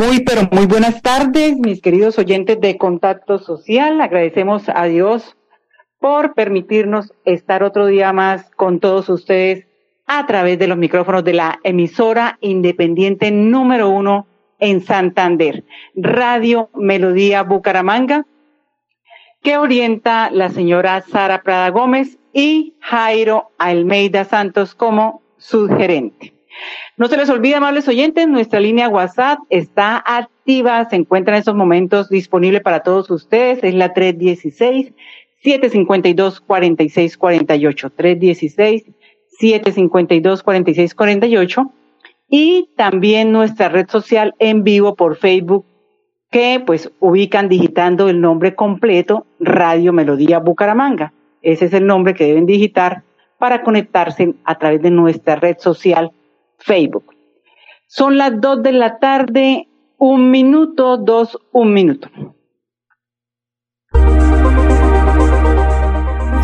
Muy, pero muy buenas tardes, mis queridos oyentes de Contacto Social. Agradecemos a Dios por permitirnos estar otro día más con todos ustedes a través de los micrófonos de la emisora independiente número uno en Santander, Radio Melodía Bucaramanga, que orienta la señora Sara Prada Gómez y Jairo Almeida Santos como gerente. No se les olvide, amables oyentes, nuestra línea WhatsApp está activa, se encuentra en estos momentos disponible para todos ustedes, es la 316 752 4648 316 752 4648 y también nuestra red social en vivo por Facebook que pues ubican digitando el nombre completo Radio Melodía Bucaramanga. Ese es el nombre que deben digitar para conectarse a través de nuestra red social Facebook. Son las dos de la tarde, un minuto, dos, un minuto.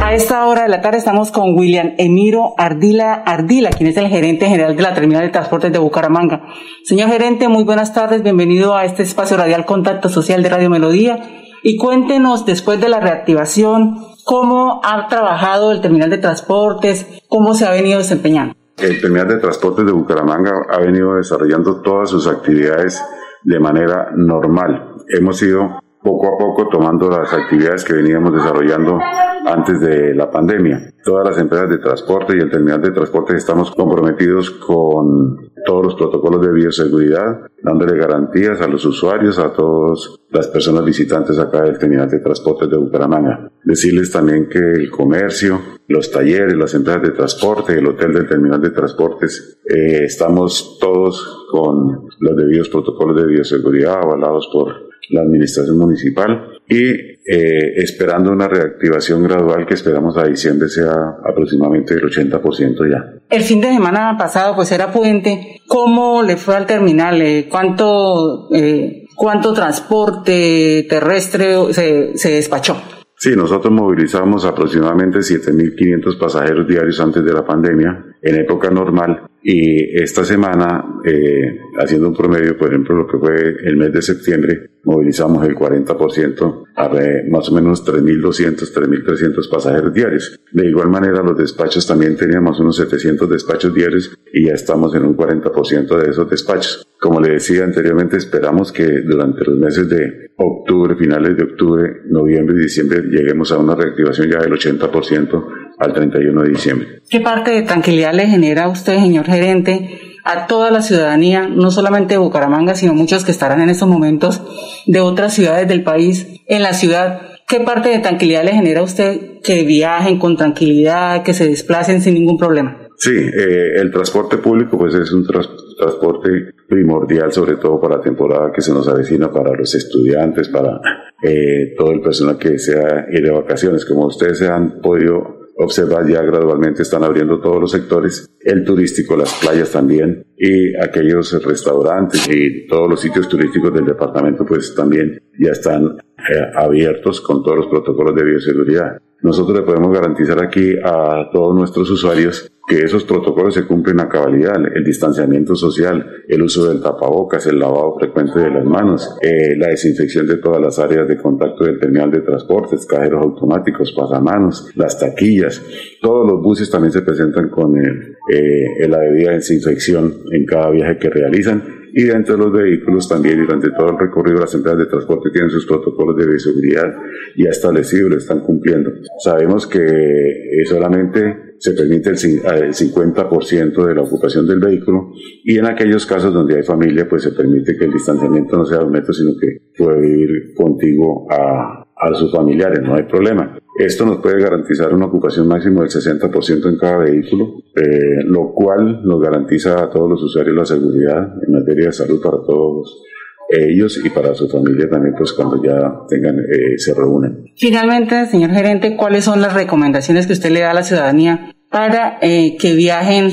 A esta hora de la tarde estamos con William Emiro Ardila Ardila, quien es el gerente general de la Terminal de Transportes de Bucaramanga. Señor gerente, muy buenas tardes, bienvenido a este espacio radial Contacto Social de Radio Melodía y cuéntenos después de la reactivación cómo ha trabajado el Terminal de Transportes, cómo se ha venido desempeñando. El terminal de transportes de Bucaramanga ha venido desarrollando todas sus actividades de manera normal. Hemos ido poco a poco tomando las actividades que veníamos desarrollando antes de la pandemia. Todas las empresas de transporte y el terminal de transporte estamos comprometidos con todos los protocolos de bioseguridad, dándole garantías a los usuarios, a todas las personas visitantes acá del terminal de transporte de Bucaramanga. Decirles también que el comercio, los talleres, las empresas de transporte, el hotel del terminal de transportes, eh, estamos todos con los debidos protocolos de bioseguridad avalados por la administración municipal y eh, esperando una reactivación gradual que esperamos a diciembre sea aproximadamente el 80% ya. El fin de semana pasado pues era puente. ¿Cómo le fue al terminal? Eh, ¿Cuánto, eh, cuánto transporte terrestre se, se despachó? Sí, nosotros movilizamos aproximadamente 7.500 pasajeros diarios antes de la pandemia, en época normal, y esta semana, eh, haciendo un promedio, por ejemplo, lo que fue el mes de septiembre, movilizamos el 40%, a más o menos 3.200, 3.300 pasajeros diarios. De igual manera, los despachos también teníamos unos 700 despachos diarios y ya estamos en un 40% de esos despachos. Como le decía anteriormente, esperamos que durante los meses de octubre, finales de octubre, noviembre y diciembre, lleguemos a una reactivación ya del 80% al 31 de diciembre. ¿Qué parte de tranquilidad le genera a usted, señor gerente, a toda la ciudadanía, no solamente de Bucaramanga, sino muchos que estarán en estos momentos de otras ciudades del país, en la ciudad? ¿Qué parte de tranquilidad le genera a usted que viajen con tranquilidad, que se desplacen sin ningún problema? Sí, eh, el transporte público pues es un transporte primordial, sobre todo para la temporada que se nos avecina para los estudiantes, para eh, todo el personal que desea ir de vacaciones. Como ustedes se han podido observar ya gradualmente están abriendo todos los sectores, el turístico, las playas también y aquellos restaurantes y todos los sitios turísticos del departamento pues también ya están eh, abiertos con todos los protocolos de bioseguridad. Nosotros le podemos garantizar aquí a todos nuestros usuarios que esos protocolos se cumplen a cabalidad, el distanciamiento social, el uso del tapabocas, el lavado frecuente de las manos, eh, la desinfección de todas las áreas de contacto del terminal de transportes, cajeros automáticos, pasamanos, las taquillas. Todos los buses también se presentan con el, eh, la debida desinfección en cada viaje que realizan y dentro de los vehículos también durante todo el recorrido las empresas de transporte tienen sus protocolos de bioseguridad ya establecidos, lo están cumpliendo. Sabemos que solamente se permite el, 50% de la ocupación del vehículo y en aquellos casos donde hay familia, pues se permite que el distanciamiento no sea de un metro, sino que puede vivir contigo a, a sus familiares, no hay problema. Esto nos puede garantizar una ocupación máxima del 60% en cada vehículo, eh, lo cual nos garantiza a todos los usuarios la seguridad en materia de salud para todos ellos y para su familia también, pues cuando ya tengan, eh, se reúnen. Finalmente, señor gerente, ¿cuáles son las recomendaciones que usted le da a la ciudadanía para eh, que viajen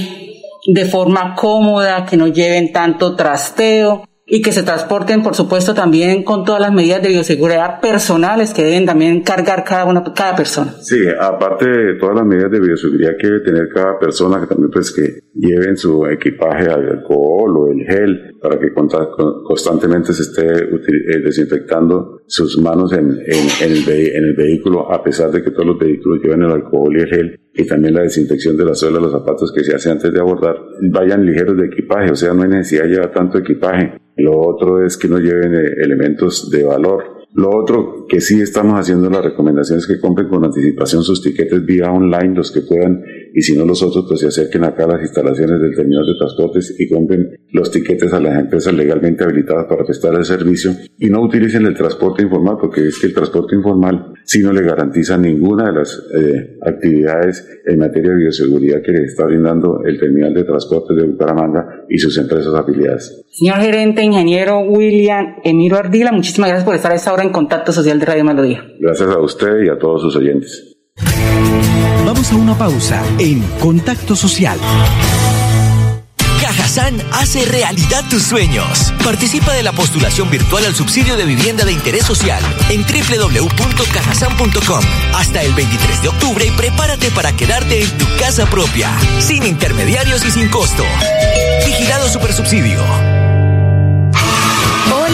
de forma cómoda, que no lleven tanto trasteo y que se transporten, por supuesto, también con todas las medidas de bioseguridad personales que deben también cargar cada una, cada persona. Sí, aparte de todas las medidas de bioseguridad que debe tener cada persona, que también pues que lleven su equipaje de alcohol o el gel para que constantemente se esté eh, desinfectando sus manos en, en, el en, el vehículo, a pesar de que todos los vehículos lleven el alcohol y el gel, y también la desinfección de la suela de los zapatos que se hace antes de abordar, vayan ligeros de equipaje, o sea, no hay necesidad de llevar tanto equipaje. Lo otro es que no lleven eh, elementos de valor lo otro que sí estamos haciendo la recomendación es que compren con anticipación sus tiquetes vía online, los que puedan, y si no los otros, pues se acerquen acá a las instalaciones del terminal de transportes y compren los tiquetes a las empresas legalmente habilitadas para prestar el servicio y no utilicen el transporte informal, porque es que el transporte informal sí no le garantiza ninguna de las eh, actividades en materia de bioseguridad que le está brindando el terminal de transportes de Bucaramanga y sus empresas afiliadas. Señor gerente, ingeniero William Emiro Ardila, muchísimas gracias por estar a esta hora en Contacto Social de Radio Melodía. Gracias a usted y a todos sus oyentes. Vamos a una pausa en Contacto Social. Cajazán hace realidad tus sueños. Participa de la postulación virtual al subsidio de vivienda de interés social en www.cajazán.com hasta el 23 de octubre y prepárate para quedarte en tu casa propia, sin intermediarios y sin costo. Vigilado Supersubsidio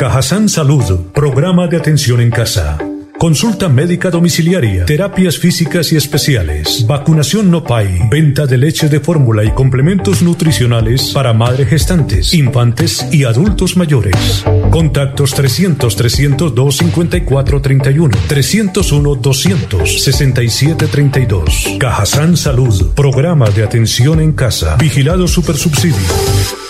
Cajazán Salud, programa de atención en casa. Consulta médica domiciliaria, terapias físicas y especiales, vacunación no PAI, venta de leche de fórmula y complementos nutricionales para madres gestantes, infantes y adultos mayores. Contactos 300 302 5431 301 267 32. Cajazán Salud, programa de atención en casa, vigilado supersubsidio.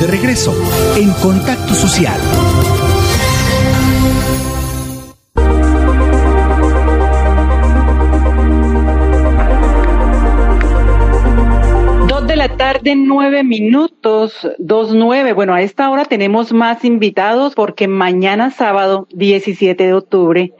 De regreso en Contacto Social. Dos de la tarde, nueve minutos, dos nueve. Bueno, a esta hora tenemos más invitados porque mañana sábado, 17 de octubre,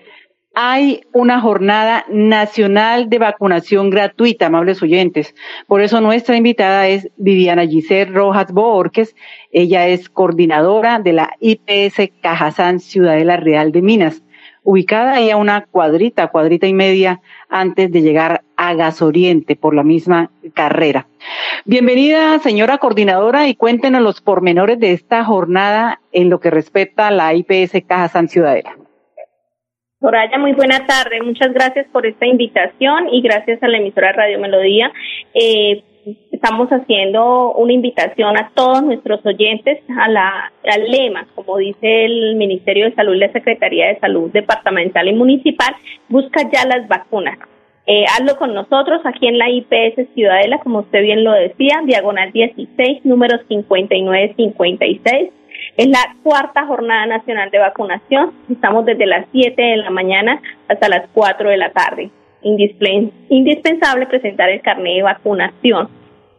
hay una jornada nacional de vacunación gratuita, amables oyentes. Por eso nuestra invitada es Viviana Giselle Rojas Borges. Ella es coordinadora de la IPS Cajazán Ciudadela Real de Minas, ubicada ahí a una cuadrita, cuadrita y media antes de llegar a Gasoriente por la misma carrera. Bienvenida, señora coordinadora, y cuéntenos los pormenores de esta jornada en lo que respecta a la IPS Cajazán Ciudadela. Soraya, muy buena tarde. Muchas gracias por esta invitación y gracias a la emisora Radio Melodía. Eh, estamos haciendo una invitación a todos nuestros oyentes a la, al lema, como dice el Ministerio de Salud la Secretaría de Salud Departamental y Municipal, busca ya las vacunas. Eh, hazlo con nosotros aquí en la IPS Ciudadela, como usted bien lo decía, diagonal 16, número 5956 es la cuarta jornada nacional de vacunación. Estamos desde las 7 de la mañana hasta las 4 de la tarde. Indispensable presentar el carnet de vacunación.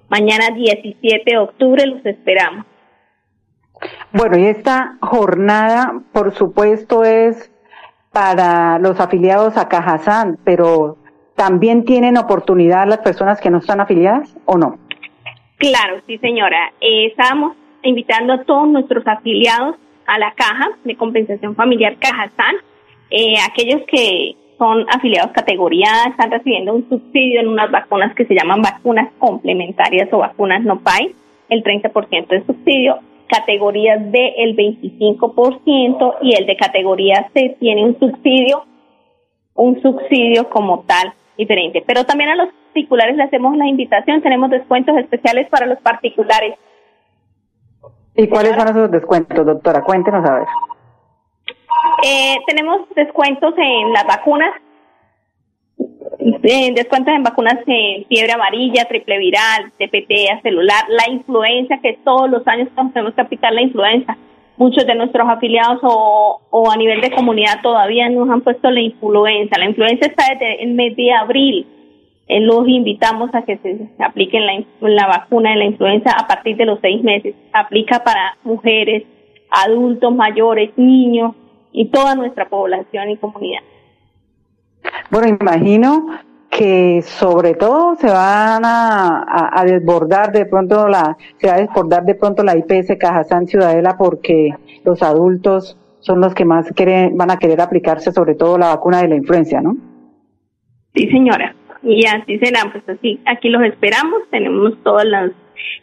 Mañana 17 de octubre los esperamos. Bueno, y esta jornada, por supuesto, es para los afiliados a Cajazán, pero ¿también tienen oportunidad las personas que no están afiliadas o no? Claro, sí, señora. Eh, estamos invitando a todos nuestros afiliados a la caja de compensación familiar Cajazán, eh, aquellos que son afiliados categoría están recibiendo un subsidio en unas vacunas que se llaman vacunas complementarias o vacunas no PAI, el 30% de subsidio, categoría D el 25% y el de categoría C tiene un subsidio, un subsidio como tal diferente. Pero también a los particulares le hacemos la invitación, tenemos descuentos especiales para los particulares ¿Y cuáles son esos descuentos, doctora? Cuéntenos a ver. Eh, tenemos descuentos en las vacunas, eh, descuentos en vacunas de fiebre amarilla, triple viral, TPT, celular, la influenza, que todos los años tenemos que aplicar la influenza. Muchos de nuestros afiliados o, o a nivel de comunidad todavía nos han puesto la influenza. La influenza está desde el mes de abril los invitamos a que se apliquen la, la vacuna de la influenza a partir de los seis meses. Aplica para mujeres, adultos mayores, niños y toda nuestra población y comunidad. Bueno, imagino que sobre todo se van a, a, desbordar de pronto la se va a desbordar de pronto la IPS Cajazán Ciudadela porque los adultos son los que más quieren, van a querer aplicarse sobre todo la vacuna de la influenza, ¿no? Sí, señora y así será, pues así, aquí los esperamos, tenemos todos los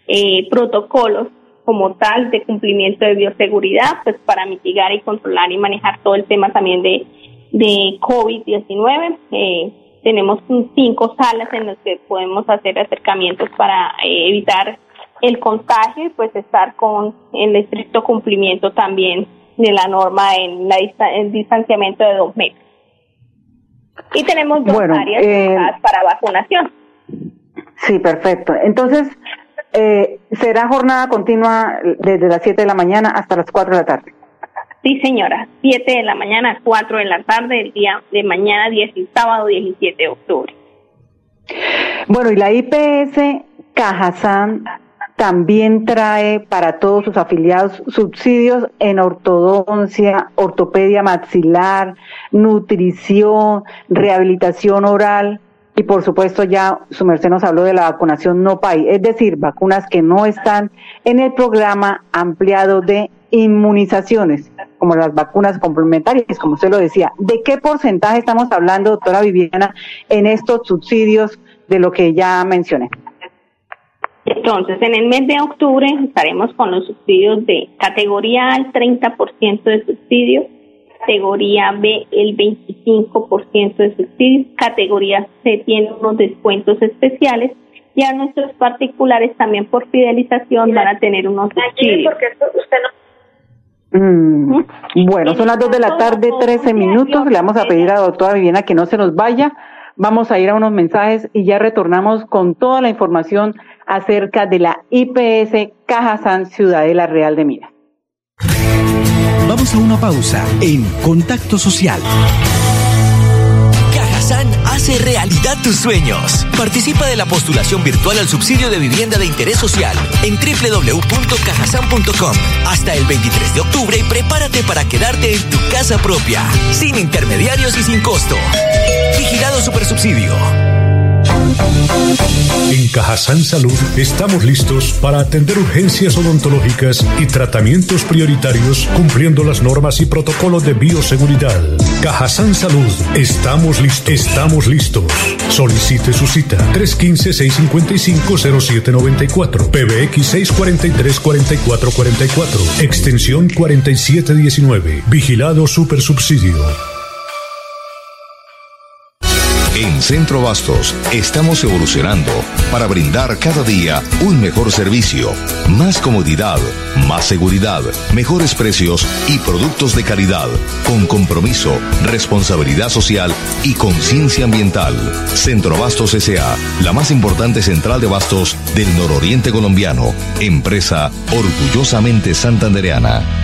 eh, protocolos como tal de cumplimiento de bioseguridad, pues para mitigar y controlar y manejar todo el tema también de, de COVID-19. Eh, tenemos cinco salas en las que podemos hacer acercamientos para eh, evitar el contagio y pues estar con el estricto cumplimiento también de la norma en la el distanciamiento de dos metros. Y tenemos dos áreas eh, para vacunación. Sí, perfecto. Entonces, eh, será jornada continua desde las 7 de la mañana hasta las 4 de la tarde. Sí, señora. 7 de la mañana a 4 de la tarde, el día de mañana, 10, sábado 17 de octubre. Bueno, y la IPS Cajazán también trae para todos sus afiliados subsidios en ortodoncia, ortopedia maxilar, nutrición, rehabilitación oral y por supuesto ya su merced nos habló de la vacunación no PAI, es decir, vacunas que no están en el programa ampliado de inmunizaciones, como las vacunas complementarias, como usted lo decía. ¿De qué porcentaje estamos hablando, doctora Viviana, en estos subsidios de lo que ya mencioné? Entonces, en el mes de octubre estaremos con los subsidios de categoría A el 30% de subsidio, categoría B el 25% de subsidio, categoría C tiene unos descuentos especiales y a nuestros particulares también por fidelización van a tener unos subsidios. Mm, bueno, son las 2 de la tarde, 13 minutos. Le vamos a pedir a la doctora Viviana que no se nos vaya. Vamos a ir a unos mensajes y ya retornamos con toda la información acerca de la IPS Cajazán Ciudadela Real de Minas. Vamos a una pausa en Contacto Social. Cajazán Hace realidad tus sueños. Participa de la postulación virtual al subsidio de vivienda de interés social en www.cajasan.com hasta el 23 de octubre y prepárate para quedarte en tu casa propia, sin intermediarios y sin costo. Vigilado Supersubsidio. En Cajazán Salud estamos listos para atender urgencias odontológicas y tratamientos prioritarios cumpliendo las normas y protocolos de bioseguridad. Cajazán Salud, estamos listos. Solicite su cita 315-655-0794, PBX 643-4444, extensión 4719, vigilado supersubsidio. En Centro Bastos estamos evolucionando para brindar cada día un mejor servicio, más comodidad, más seguridad, mejores precios y productos de calidad, con compromiso, responsabilidad social y conciencia ambiental. Centro Bastos S.A., la más importante central de bastos del nororiente colombiano, empresa orgullosamente santandereana.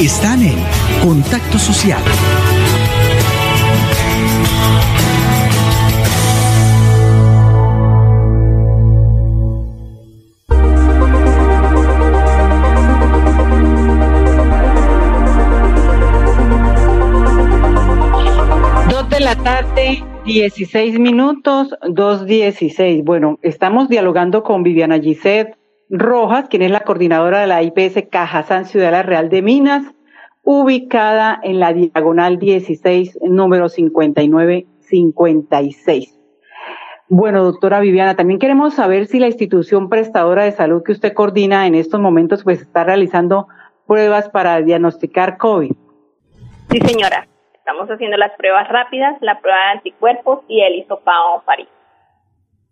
están en Contacto Social. Dos de la tarde, 16 minutos, 2.16. Bueno, estamos dialogando con Viviana Gisette Rojas, quien es la coordinadora de la IPS Cajazán Ciudadela Real de Minas, ubicada en la diagonal 16, número 5956. Bueno, doctora Viviana, también queremos saber si la institución prestadora de salud que usted coordina en estos momentos pues está realizando pruebas para diagnosticar COVID. Sí, señora. Estamos haciendo las pruebas rápidas, la prueba de anticuerpos y el hisopado faríngeo.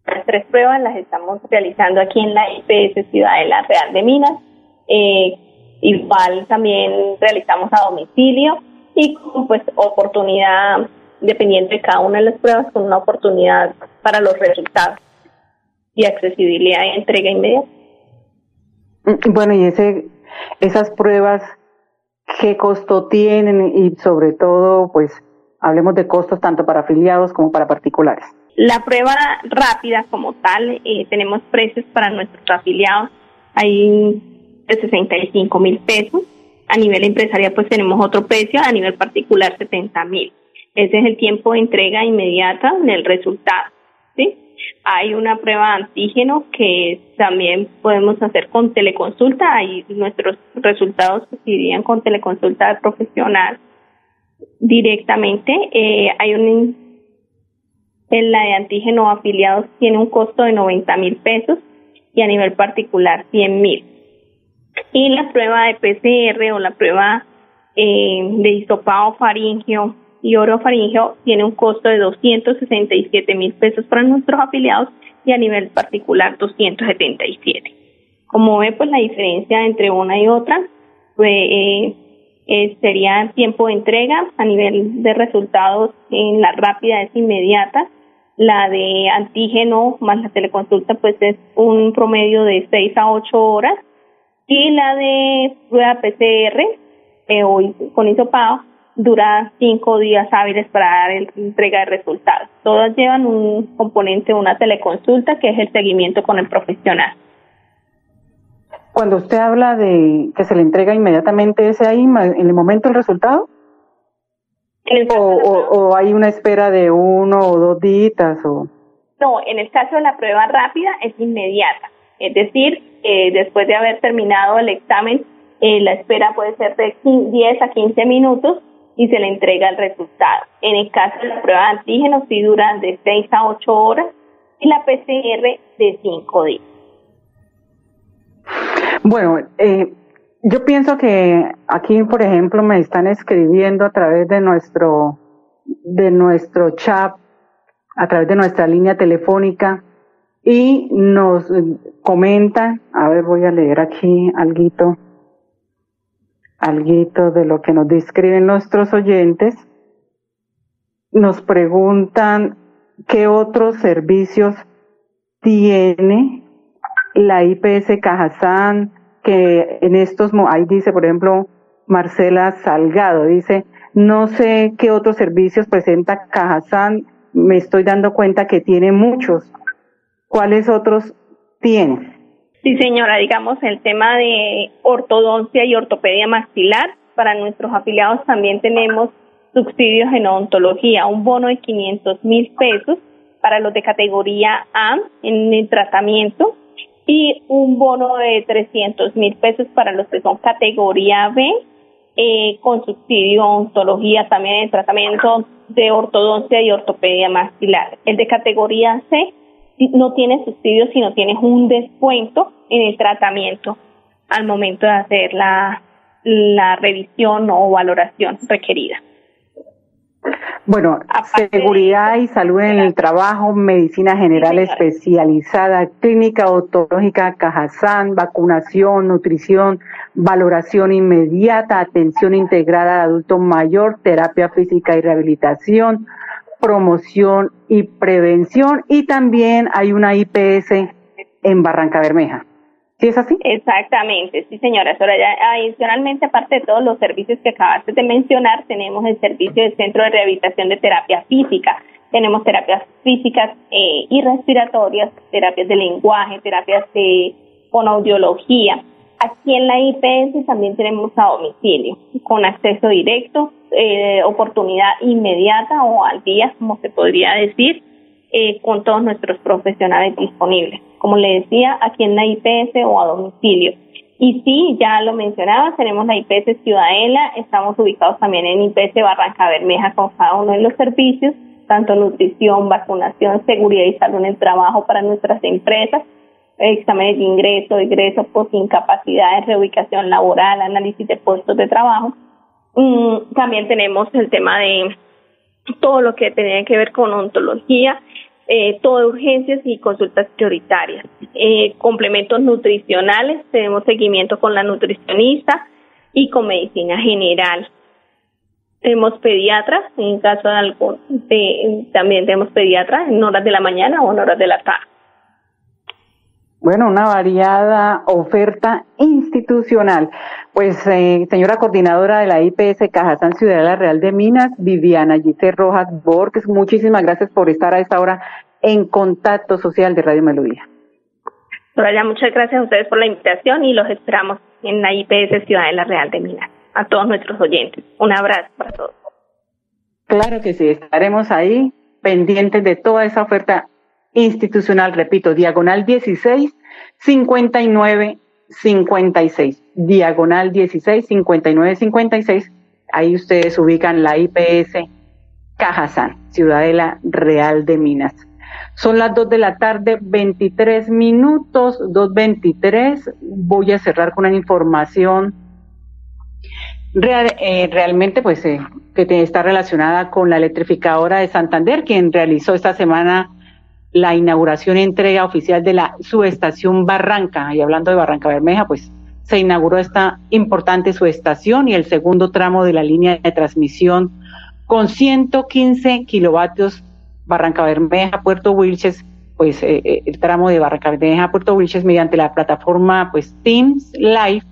Las tres pruebas las estamos realizando aquí en la IPS Ciudadela Real de Minas. Eh, igual también realizamos a domicilio y con pues oportunidad, dependiendo de cada una de las pruebas, con una oportunidad para los resultados y accesibilidad y entrega inmediata. Mm, bueno, y ese, esas pruebas, ¿qué costo tienen? Y sobre todo, pues, hablemos de costos tanto para afiliados como para particulares. La prueba rápida como tal, eh, tenemos precios para nuestros afiliados, hay de 65 mil pesos. A nivel empresarial pues tenemos otro precio, a nivel particular 70 mil. Ese es el tiempo de entrega inmediata del resultado. ¿sí? Hay una prueba de antígeno que también podemos hacer con teleconsulta. Ahí nuestros resultados se irían con teleconsulta profesional directamente. Eh, hay un en la de antígeno afiliados tiene un costo de 90 mil pesos y a nivel particular 100 mil. Y la prueba de PCR o la prueba eh, de hisopado faringeo y orofaringeo tiene un costo de 267 mil pesos para nuestros afiliados y a nivel particular 277. Como ve, pues la diferencia entre una y otra pues, eh, eh, sería tiempo de entrega a nivel de resultados en la rápida es inmediata la de antígeno más la teleconsulta pues es un promedio de 6 a 8 horas y la de prueba PCR eh, o con hisopado dura 5 días hábiles para dar el, entrega de resultados. Todas llevan un componente, una teleconsulta que es el seguimiento con el profesional. Cuando usted habla de que se le entrega inmediatamente ese ahí en el momento del resultado. o, hay una espera de uno o dos días o no en el caso de la prueba rápida es inmediata es decir eh, después de haber terminado el examen eh, la espera puede ser de 10 a 15 minutos y se le entrega el resultado. En el caso de la prueba de antígenos, sí duran de 6 a 8 horas y la PCR de 5 días. Bueno, eh, yo pienso que aquí, por ejemplo, me están escribiendo a través de nuestro, de nuestro chat, a través de nuestra línea telefónica y nos comentan, a ver, voy a leer aquí algo algo de lo que nos describen nuestros oyentes, nos preguntan qué otros servicios tiene la IPS Cajazán, que en estos, ahí dice, por ejemplo, Marcela Salgado, dice, no sé qué otros servicios presenta Cajazán, me estoy dando cuenta que tiene muchos. ¿Cuáles otros tiene? Sí, señora, digamos el tema de ortodoncia y ortopedia maxilar. Para nuestros afiliados también tenemos subsidios en odontología, un bono de 500 mil pesos para los de categoría A en el tratamiento y un bono de 300 mil pesos para los que son categoría B eh, con subsidio odontología también en tratamiento de ortodoncia y ortopedia maxilar. El de categoría C no tiene subsidio, sino tienes un descuento en el tratamiento al momento de hacer la, la revisión o valoración requerida. Bueno, seguridad y salud en el trabajo, medicina general especializada, clínica odontológica Cajazán, vacunación, nutrición, valoración inmediata, atención integrada al adulto mayor, terapia física y rehabilitación, promoción y prevención y también hay una IPS en Barranca Bermeja. ¿Sí es así? Exactamente, sí señora Soraya. Adicionalmente, aparte de todos los servicios que acabaste de mencionar, tenemos el servicio del Centro de Rehabilitación de Terapia Física. Tenemos terapias físicas eh, y respiratorias, terapias de lenguaje, terapias de fonoaudiología. Aquí en la IPS también tenemos a domicilio, con acceso directo eh, oportunidad inmediata o al día, como se podría decir, eh, con todos nuestros profesionales disponibles. Como le decía, aquí en la IPS o a domicilio. Y sí, ya lo mencionaba, tenemos la IPS Ciudadela, estamos ubicados también en IPS Barranca Bermeja con cada uno de los servicios, tanto nutrición, vacunación, seguridad y salud en el trabajo para nuestras empresas, exámenes de ingreso, egreso, post incapacidades, reubicación laboral, análisis de puestos de trabajo Mm, también tenemos el tema de todo lo que tiene que ver con ontología, eh, todo urgencias y consultas prioritarias. Eh, complementos nutricionales, tenemos seguimiento con la nutricionista y con medicina general. Tenemos pediatras, en caso de algo, de, también tenemos pediatras en horas de la mañana o en horas de la tarde. Bueno, una variada oferta institucional. Pues, eh, señora coordinadora de la IPS Cajazán Ciudadela Real de Minas, Viviana Gise Rojas Borges, muchísimas gracias por estar a esta hora en contacto social de Radio Melodía. Soraya, muchas gracias a ustedes por la invitación y los esperamos en la IPS Ciudadela Real de Minas. A todos nuestros oyentes. Un abrazo para todos. Claro que sí, estaremos ahí pendientes de toda esa oferta institucional, repito, diagonal 16, 59, 56. Diagonal 16, 59, 56. Ahí ustedes ubican la IPS Cajazán, Ciudadela Real de Minas. Son las 2 de la tarde, 23 minutos, 2.23. Voy a cerrar con una información eh, realmente pues eh, que está relacionada con la electrificadora de Santander, quien realizó esta semana la inauguración y entrega oficial de la subestación Barranca. Y hablando de Barranca Bermeja, pues se inauguró esta importante subestación y el segundo tramo de la línea de transmisión con 115 kilovatios Barranca Bermeja, Puerto Wilches, pues eh, eh, el tramo de Barranca Bermeja, Puerto Wilches mediante la plataforma pues Teams Live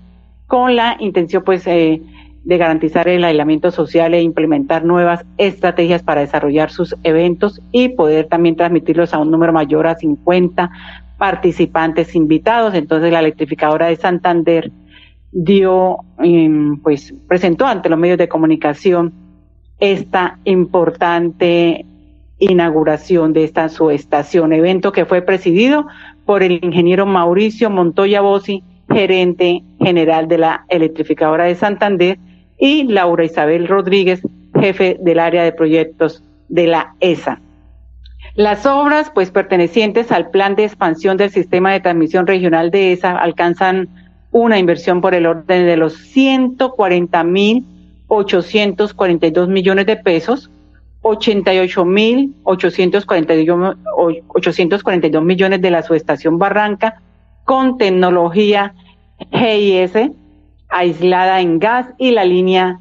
con la intención pues eh, de garantizar el aislamiento social e implementar nuevas estrategias para desarrollar sus eventos y poder también transmitirlos a un número mayor a 50 participantes invitados. Entonces la electrificadora de Santander dio, em, pues presentó ante los medios de comunicación esta importante inauguración de esta subestación, evento que fue presidido por el ingeniero Mauricio Montoya Bossi, gerente general de la electrificadora de Santander, y Laura Isabel Rodríguez, jefe del área de proyectos de la ESA. Las obras, pues pertenecientes al plan de expansión del sistema de transmisión regional de ESA, alcanzan una inversión por el orden de los 140 mil 842 millones de pesos, 88 mil 842 millones de la subestación Barranca con tecnología GIS aislada en gas y la línea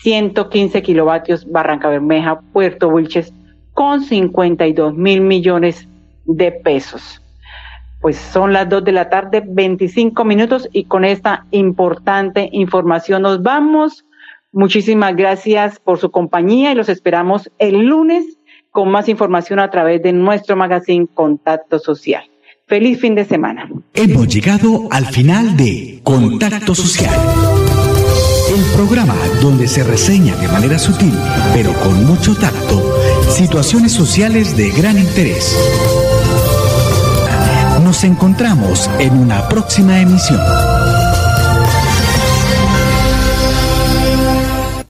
115 kilovatios Barranca Bermeja, Puerto Wilches, con 52 mil millones de pesos. Pues son las 2 de la tarde, 25 minutos y con esta importante información nos vamos. Muchísimas gracias por su compañía y los esperamos el lunes con más información a través de nuestro magazine Contacto Social. Feliz fin de semana. Hemos llegado al final de Contacto Social. El programa donde se reseña de manera sutil, pero con mucho tacto, situaciones sociales de gran interés. Nos encontramos en una próxima emisión.